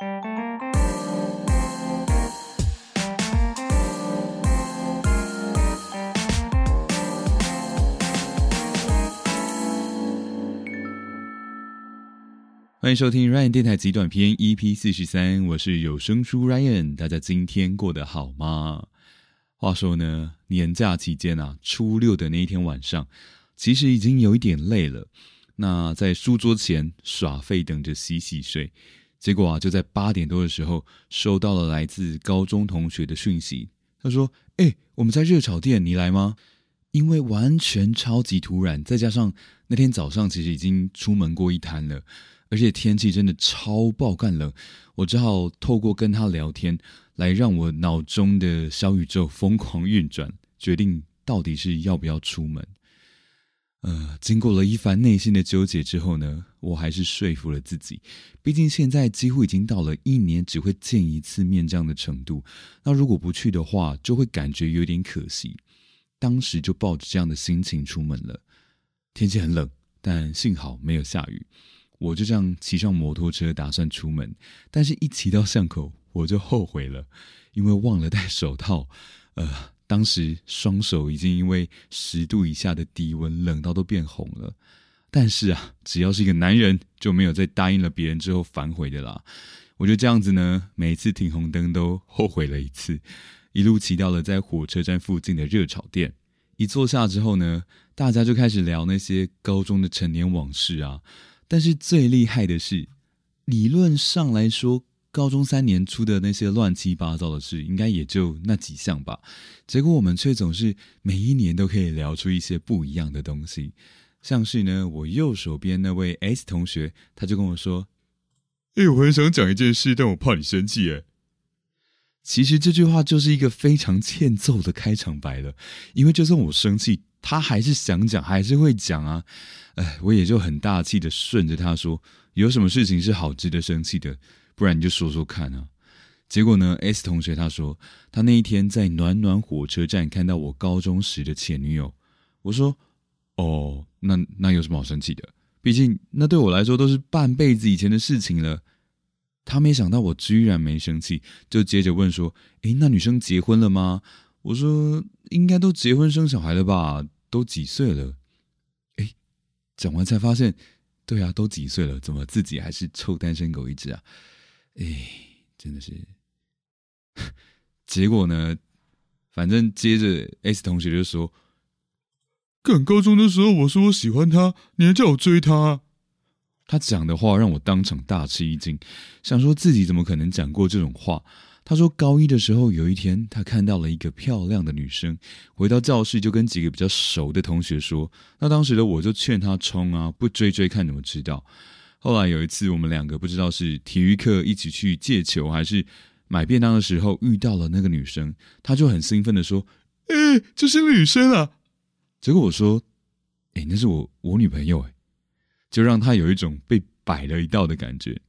欢迎收听 Ryan 电台极短篇 EP 四十三，我是有声书 Ryan，大家今天过得好吗？话说呢，年假期间啊，初六的那一天晚上，其实已经有一点累了。那在书桌前耍废，等着洗洗睡。结果啊，就在八点多的时候，收到了来自高中同学的讯息。他说：“哎，我们在热炒店，你来吗？”因为完全超级突然，再加上那天早上其实已经出门过一摊了。而且天气真的超爆干冷，我只好透过跟他聊天，来让我脑中的小宇宙疯狂运转，决定到底是要不要出门。呃，经过了一番内心的纠结之后呢，我还是说服了自己。毕竟现在几乎已经到了一年只会见一次面这样的程度，那如果不去的话，就会感觉有点可惜。当时就抱着这样的心情出门了。天气很冷，但幸好没有下雨。我就这样骑上摩托车，打算出门，但是一骑到巷口，我就后悔了，因为忘了戴手套。呃，当时双手已经因为十度以下的低温，冷到都变红了。但是啊，只要是一个男人，就没有再答应了别人之后反悔的啦。我就这样子呢，每次停红灯都后悔了一次。一路骑到了在火车站附近的热炒店，一坐下之后呢，大家就开始聊那些高中的陈年往事啊。但是最厉害的是，理论上来说，高中三年出的那些乱七八糟的事，应该也就那几项吧。结果我们却总是每一年都可以聊出一些不一样的东西。像是呢，我右手边那位 S 同学，他就跟我说：“哎，我很想讲一件事，但我怕你生气。”哎，其实这句话就是一个非常欠揍的开场白了，因为就算我生气。他还是想讲，还是会讲啊，哎，我也就很大气的顺着他说，有什么事情是好值得生气的，不然你就说说看啊。结果呢，S 同学他说，他那一天在暖暖火车站看到我高中时的前女友。我说，哦，那那有什么好生气的？毕竟那对我来说都是半辈子以前的事情了。他没想到我居然没生气，就接着问说，诶，那女生结婚了吗？我说应该都结婚生小孩了吧？都几岁了？哎，讲完才发现，对啊，都几岁了？怎么自己还是臭单身狗一只啊？哎，真的是。结果呢？反正接着 S 同学就说：“赶高中的时候，我说我喜欢他，你还叫我追他。”他讲的话让我当场大吃一惊，想说自己怎么可能讲过这种话。他说，高一的时候，有一天他看到了一个漂亮的女生，回到教室就跟几个比较熟的同学说。那当时的我就劝他冲啊，不追追看怎么知道。后来有一次，我们两个不知道是体育课一起去借球，还是买便当的时候遇到了那个女生，她就很兴奋的说：“哎，这是女生啊！” 结果我说：“哎，那是我我女朋友。”哎，就让他有一种被摆了一道的感觉。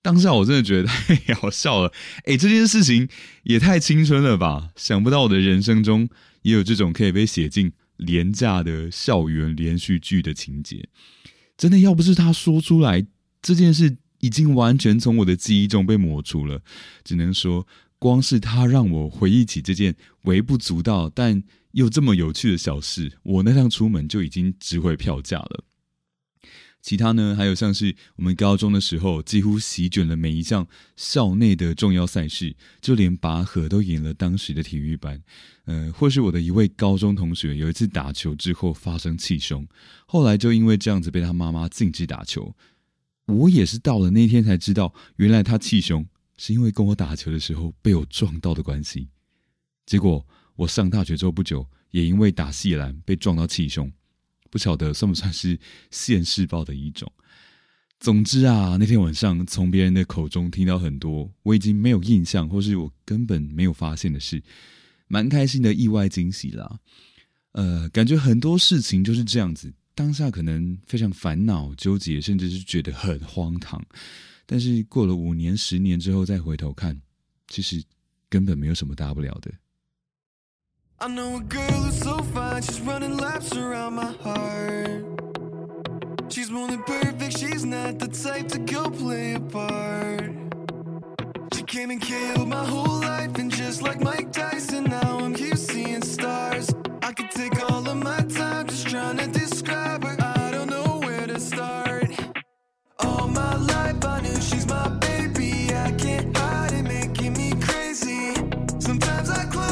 当下我真的觉得太好笑了，哎，这件事情也太青春了吧！想不到我的人生中也有这种可以被写进廉价的校园连续剧的情节。真的，要不是他说出来，这件事已经完全从我的记忆中被抹除了。只能说，光是他让我回忆起这件微不足道但又这么有趣的小事，我那趟出门就已经值回票价了。其他呢？还有像是我们高中的时候，几乎席卷了每一项校内的重要赛事，就连拔河都赢了当时的体育班。呃，或是我的一位高中同学，有一次打球之后发生气胸，后来就因为这样子被他妈妈禁止打球。我也是到了那天才知道，原来他气胸是因为跟我打球的时候被我撞到的关系。结果我上大学之后不久，也因为打细篮被撞到气胸。不晓得算不算是现世报的一种。总之啊，那天晚上从别人的口中听到很多我已经没有印象，或是我根本没有发现的事，蛮开心的意外惊喜啦。呃，感觉很多事情就是这样子，当下可能非常烦恼、纠结，甚至是觉得很荒唐。但是过了五年、十年之后再回头看，其实根本没有什么大不了的。I know a girl who's so fine, she's running laps around my heart. She's more than perfect, she's not the type to go play a part. She came and killed my whole life, and just like Mike Tyson, now I'm here seeing stars. I could take all of my time just trying to describe her. I don't know where to start. All my life I knew she's my baby. I can't hide it, making me crazy. Sometimes I close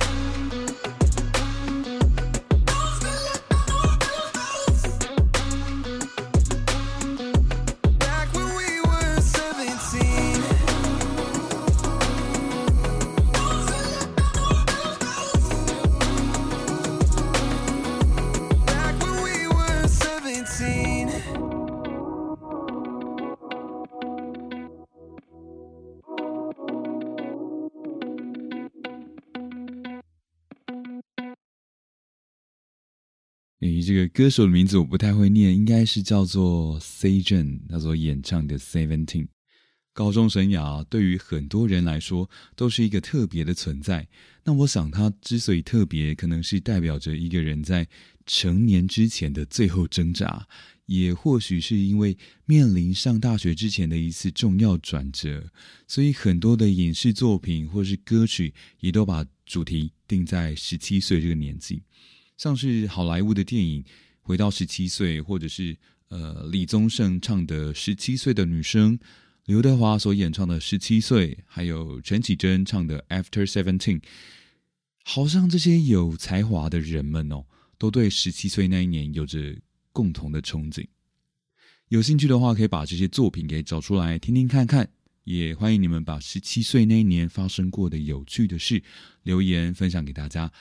诶，这个歌手的名字我不太会念，应该是叫做 C Jen，他所演唱的《Seventeen》。高中生涯对于很多人来说都是一个特别的存在。那我想，他之所以特别，可能是代表着一个人在成年之前的最后挣扎，也或许是因为面临上大学之前的一次重要转折，所以很多的影视作品或是歌曲也都把主题定在十七岁这个年纪。像是好莱坞的电影《回到十七岁》，或者是呃李宗盛唱的《十七岁的女生》，刘德华所演唱的《十七岁》，还有陈绮贞唱的《After Seventeen》，好像这些有才华的人们哦，都对十七岁那一年有着共同的憧憬。有兴趣的话，可以把这些作品给找出来听听看看。也欢迎你们把十七岁那一年发生过的有趣的事留言分享给大家。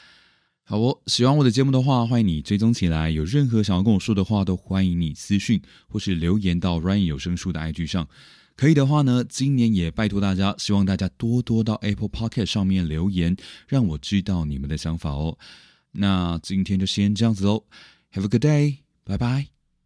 好哦，喜欢我的节目的话，欢迎你追踪起来。有任何想要跟我说的话，都欢迎你私讯或是留言到 Ryan 有声书的 IG 上。可以的话呢，今年也拜托大家，希望大家多多到 Apple Pocket 上面留言，让我知道你们的想法哦。那今天就先这样子喽，Have a good day，拜拜。